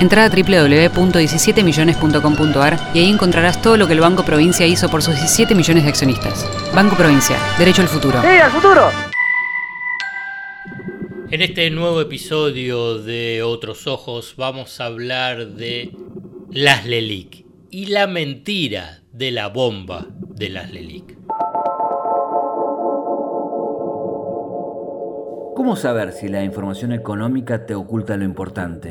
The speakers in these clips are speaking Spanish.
Entra a www.17millones.com.ar y ahí encontrarás todo lo que el Banco Provincia hizo por sus 17 millones de accionistas. Banco Provincia, derecho al futuro. ¡Sí, al futuro! En este nuevo episodio de Otros Ojos vamos a hablar de las LELIC y la mentira de la bomba de las LELIC. ¿Cómo saber si la información económica te oculta lo importante?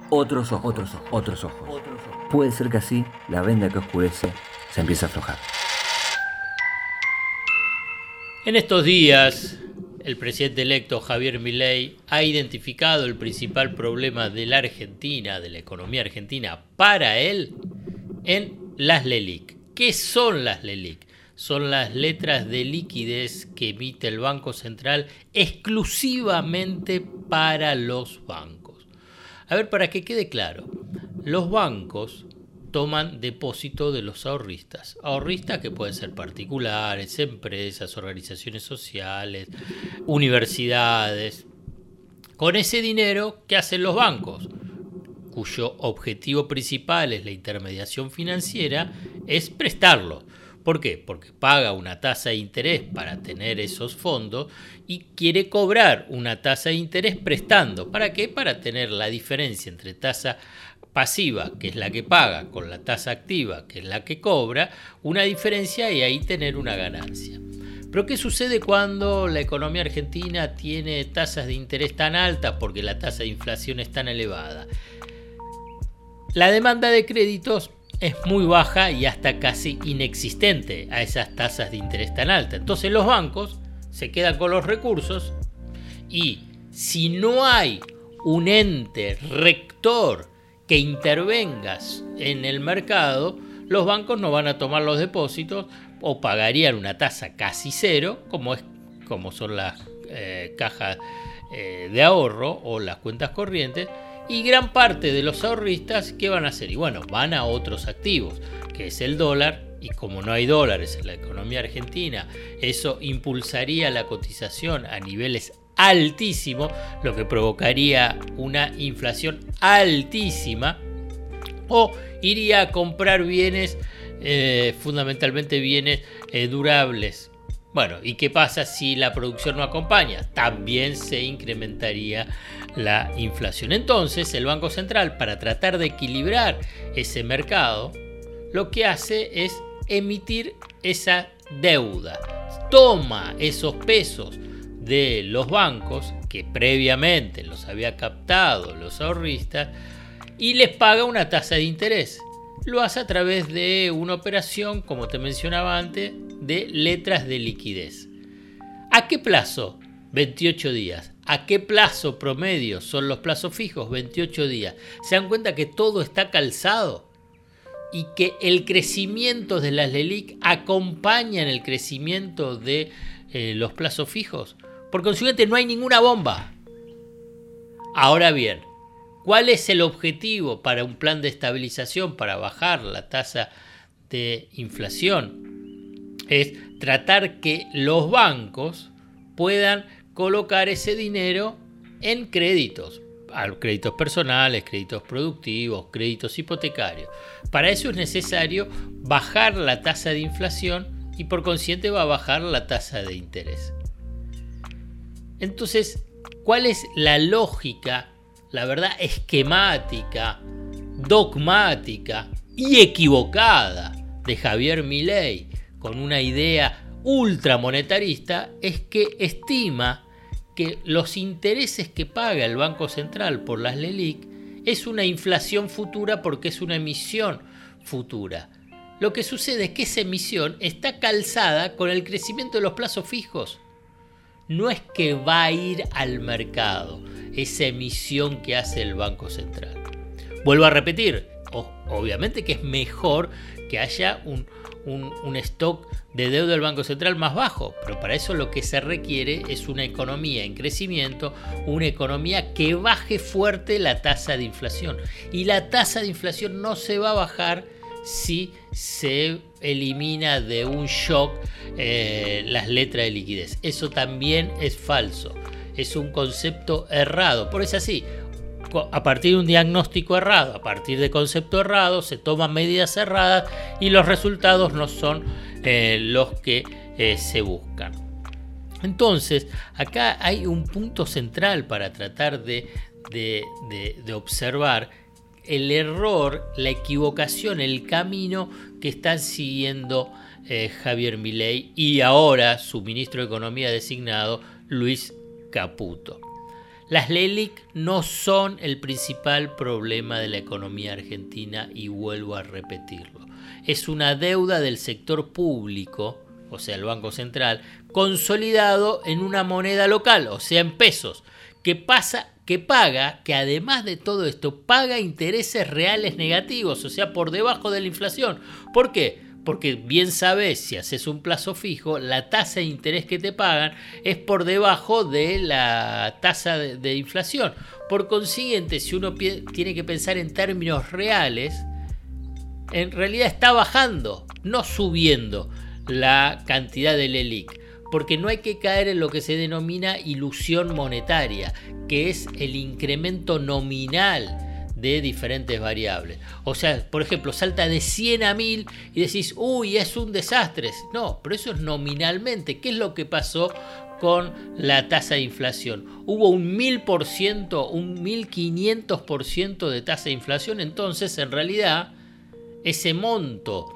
otros ojos, otros ojos, otros ojos. Puede ser que así la venda que oscurece se empiece a aflojar. En estos días, el presidente electo Javier Milei ha identificado el principal problema de la Argentina, de la economía argentina, para él, en las LELIC. ¿Qué son las LELIC? Son las letras de liquidez que emite el Banco Central exclusivamente para los bancos. A ver, para que quede claro, los bancos toman depósito de los ahorristas. Ahorristas que pueden ser particulares, empresas, organizaciones sociales, universidades. Con ese dinero, ¿qué hacen los bancos? Cuyo objetivo principal es la intermediación financiera, es prestarlo. ¿Por qué? Porque paga una tasa de interés para tener esos fondos y quiere cobrar una tasa de interés prestando. ¿Para qué? Para tener la diferencia entre tasa pasiva, que es la que paga, con la tasa activa, que es la que cobra, una diferencia y ahí tener una ganancia. Pero ¿qué sucede cuando la economía argentina tiene tasas de interés tan altas porque la tasa de inflación es tan elevada? La demanda de créditos es muy baja y hasta casi inexistente a esas tasas de interés tan altas. Entonces los bancos se quedan con los recursos y si no hay un ente rector que intervenga en el mercado, los bancos no van a tomar los depósitos o pagarían una tasa casi cero, como, es, como son las eh, cajas eh, de ahorro o las cuentas corrientes, y gran parte de los ahorristas, ¿qué van a hacer? Y bueno, van a otros activos, que es el dólar, y como no hay dólares en la economía argentina, eso impulsaría la cotización a niveles altísimos, lo que provocaría una inflación altísima, o iría a comprar bienes, eh, fundamentalmente bienes eh, durables, bueno, ¿y qué pasa si la producción no acompaña? También se incrementaría la inflación. Entonces, el Banco Central, para tratar de equilibrar ese mercado, lo que hace es emitir esa deuda. Toma esos pesos de los bancos que previamente los había captado los ahorristas y les paga una tasa de interés. Lo hace a través de una operación, como te mencionaba antes, de letras de liquidez. ¿A qué plazo? 28 días. ¿A qué plazo promedio son los plazos fijos? 28 días. ¿Se dan cuenta que todo está calzado? Y que el crecimiento de las LELIC acompaña en el crecimiento de eh, los plazos fijos. Por consiguiente, no hay ninguna bomba. Ahora bien, ¿cuál es el objetivo para un plan de estabilización para bajar la tasa de inflación? es tratar que los bancos puedan colocar ese dinero en créditos, créditos personales, créditos productivos, créditos hipotecarios. Para eso es necesario bajar la tasa de inflación y por consiguiente va a bajar la tasa de interés. Entonces, ¿cuál es la lógica, la verdad esquemática, dogmática y equivocada de Javier Milei con una idea ultramonetarista es que estima que los intereses que paga el Banco Central por las LELIC es una inflación futura porque es una emisión futura. Lo que sucede es que esa emisión está calzada con el crecimiento de los plazos fijos. No es que va a ir al mercado esa emisión que hace el Banco Central. Vuelvo a repetir, obviamente que es mejor que haya un, un, stock de deuda del Banco Central más bajo, pero para eso lo que se requiere es una economía en crecimiento, una economía que baje fuerte la tasa de inflación. Y la tasa de inflación no se va a bajar si se elimina de un shock eh, las letras de liquidez. Eso también es falso, es un concepto errado. Por eso así, a partir de un diagnóstico errado, a partir de concepto errado, se toman medidas erradas y los resultados no son eh, los que eh, se buscan. Entonces, acá hay un punto central para tratar de, observar el error, la equivocación, el camino que están siguiendo eh, Javier Milei y ahora su ministro de Economía designado, Luis Caputo. Las LELIC no son el principal problema de la economía argentina y vuelvo a repetirlo. Es una deuda del sector público, o sea, el Banco Central, consolidado en una moneda local, o sea, en pesos, que pasa que paga, que además de todo esto, paga intereses reales negativos, o sea, por debajo de la inflación. ¿Por qué? Porque bien sabes, si haces un plazo fijo, la tasa de interés que te pagan es por debajo de la tasa de, inflación. Por consiguiente, si uno tiene que pensar en términos reales, en realidad está bajando, no subiendo la cantidad del ELIC. Porque no hay que caer en lo que se denomina ilusión monetaria, que es el incremento nominal de diferentes variables. O sea, por ejemplo, salta de 100 a 1000 y decís, uy, es un desastre. No, pero eso es nominalmente. ¿Qué es lo que pasó con la tasa de inflación? Hubo un 1000%, un 1500% de tasa de inflación, entonces en realidad ese monto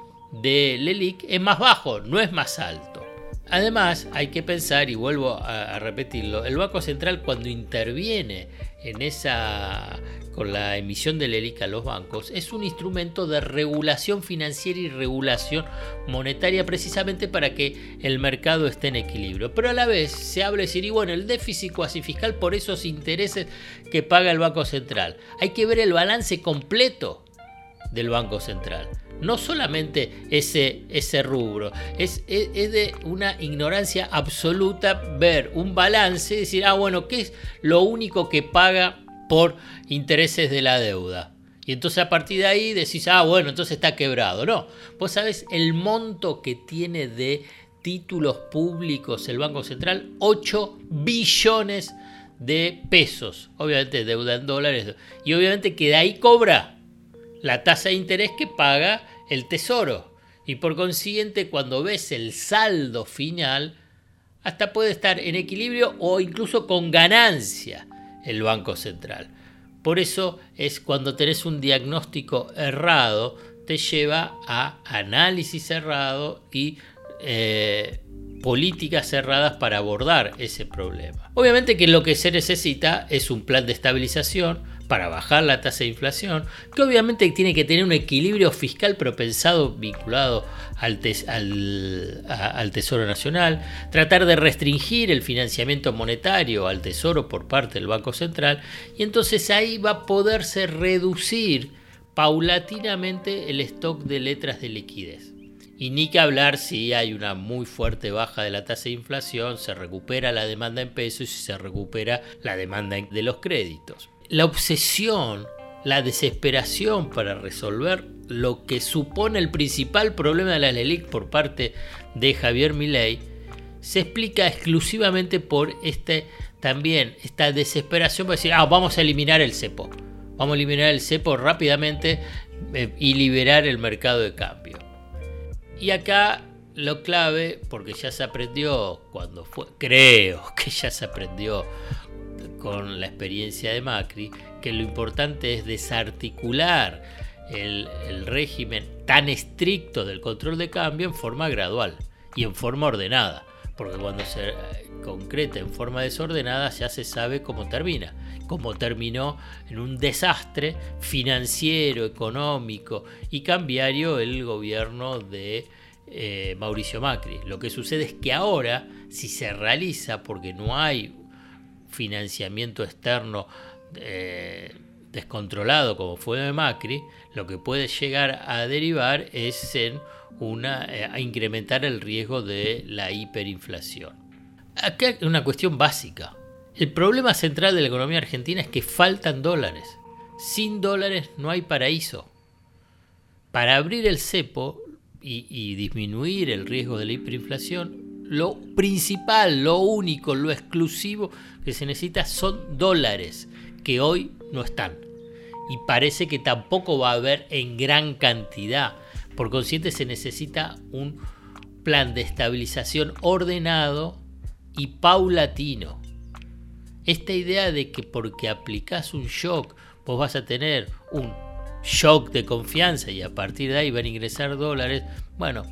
de LELIC es más bajo, no es más alto. Además, hay que pensar, y vuelvo a, repetirlo, el Banco Central cuando interviene en esa con la emisión del ELIC a los bancos es un instrumento de regulación financiera y regulación monetaria precisamente para que el mercado esté en equilibrio. Pero a la vez se habla de decir, y bueno, el déficit cuasi fiscal por esos intereses que paga el Banco Central. Hay que ver el balance completo del Banco Central. No solamente ese, ese rubro, es, es, es, de una ignorancia absoluta ver un balance y decir, ah, bueno, ¿qué es lo único que paga por intereses de la deuda. Y entonces a partir de ahí decís, ah, bueno, entonces está quebrado. No, vos sabés el monto que tiene de títulos públicos el Banco Central, 8 billones de pesos. Obviamente deuda en dólares. Y obviamente que de ahí cobra la tasa de interés que paga el Tesoro. Y por consiguiente, cuando ves el saldo final, hasta puede estar en equilibrio o incluso con ganancia el Banco Central. Por eso es cuando tenés un diagnóstico errado, te lleva a análisis errado y eh, políticas cerradas para abordar ese problema. Obviamente que lo que se necesita es un plan de estabilización, para bajar la tasa de inflación, que obviamente tiene que tener un equilibrio fiscal pero pensado vinculado al, al, Tesoro Nacional, tratar de restringir el financiamiento monetario al Tesoro por parte del Banco Central, y entonces ahí va a poderse reducir paulatinamente el stock de letras de liquidez. Y ni que hablar si hay una muy fuerte baja de la tasa de inflación, se recupera la demanda en pesos y se recupera la demanda de los créditos la obsesión, la desesperación para resolver lo que supone el principal problema de la LELIC por parte de Javier Milei se explica exclusivamente por este también esta desesperación para decir, ah, vamos a eliminar el cepo. Vamos a eliminar el cepo rápidamente eh, y liberar el mercado de cambio. Y acá lo clave, porque ya se aprendió cuando fue, creo que ya se aprendió con la experiencia de Macri, que lo importante es desarticular el, régimen tan estricto del control de cambio en forma gradual y en forma ordenada, porque cuando se concreta en forma desordenada ya se sabe cómo termina, cómo terminó en un desastre financiero, económico y cambiario el gobierno de eh, Mauricio Macri. Lo que sucede es que ahora, si se realiza, porque no hay financiamiento externo eh, descontrolado como fue de Macri, lo que puede llegar a derivar es en una, eh, a incrementar el riesgo de la hiperinflación. Acá hay una cuestión básica. El problema central de la economía argentina es que faltan dólares. Sin dólares no hay paraíso. Para abrir el cepo y, disminuir el riesgo de la hiperinflación, lo principal, lo único, lo exclusivo que se necesita son dólares, que hoy no están. Y parece que tampoco va a haber en gran cantidad. Por consiguiente se necesita un plan de estabilización ordenado y paulatino. Esta idea de que porque aplicas un shock vos vas a tener un shock de confianza y a partir de ahí van a ingresar dólares, bueno,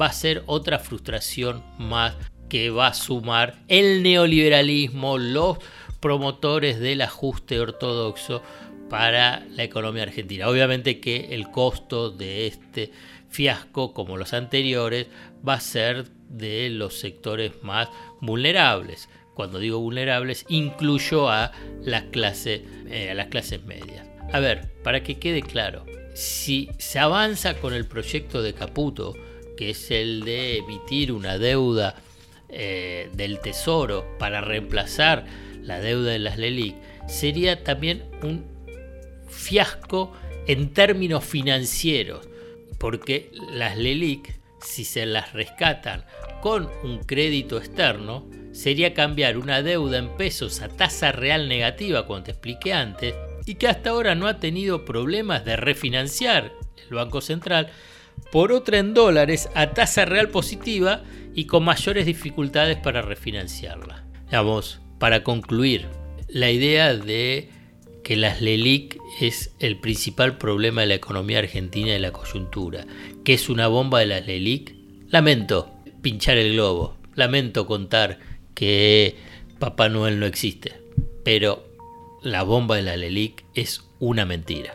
va a ser otra frustración más que va a sumar el neoliberalismo, los promotores del ajuste ortodoxo para la economía argentina. Obviamente que el costo de este fiasco, como los anteriores, va a ser de los sectores más vulnerables. Cuando digo vulnerables, incluyo a las clases, eh, a las clases medias. A ver, para que quede claro, si se avanza con el proyecto de Caputo, que es el de emitir una deuda eh, del Tesoro para reemplazar la deuda de las LELIC, sería también un fiasco en términos financieros, porque las LELIC, si se las rescatan con un crédito externo, sería cambiar una deuda en pesos a tasa real negativa, como te expliqué antes, y que hasta ahora no ha tenido problemas de refinanciar el Banco Central por otra en dólares a tasa real positiva y con mayores dificultades para refinanciarla. Vamos, para concluir, la idea de que las LELIC es el principal problema de la economía argentina y la coyuntura, que es una bomba de las LELIC, lamento pinchar el globo, lamento contar que Papá Noel no existe, pero la bomba de la LELIC es una mentira.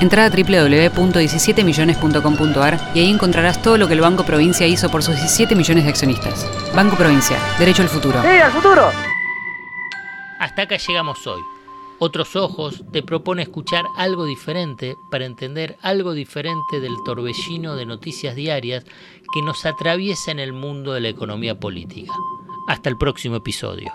Entra a www.17millones.com.ar y ahí encontrarás todo lo que el Banco Provincia hizo por sus 17 millones de accionistas. Banco Provincia, derecho al futuro. ¡Sí, al futuro! Hasta acá llegamos hoy. Otros Ojos te propone escuchar algo diferente para entender algo diferente del torbellino de noticias diarias que nos atraviesa en el mundo de la economía política. Hasta el próximo episodio.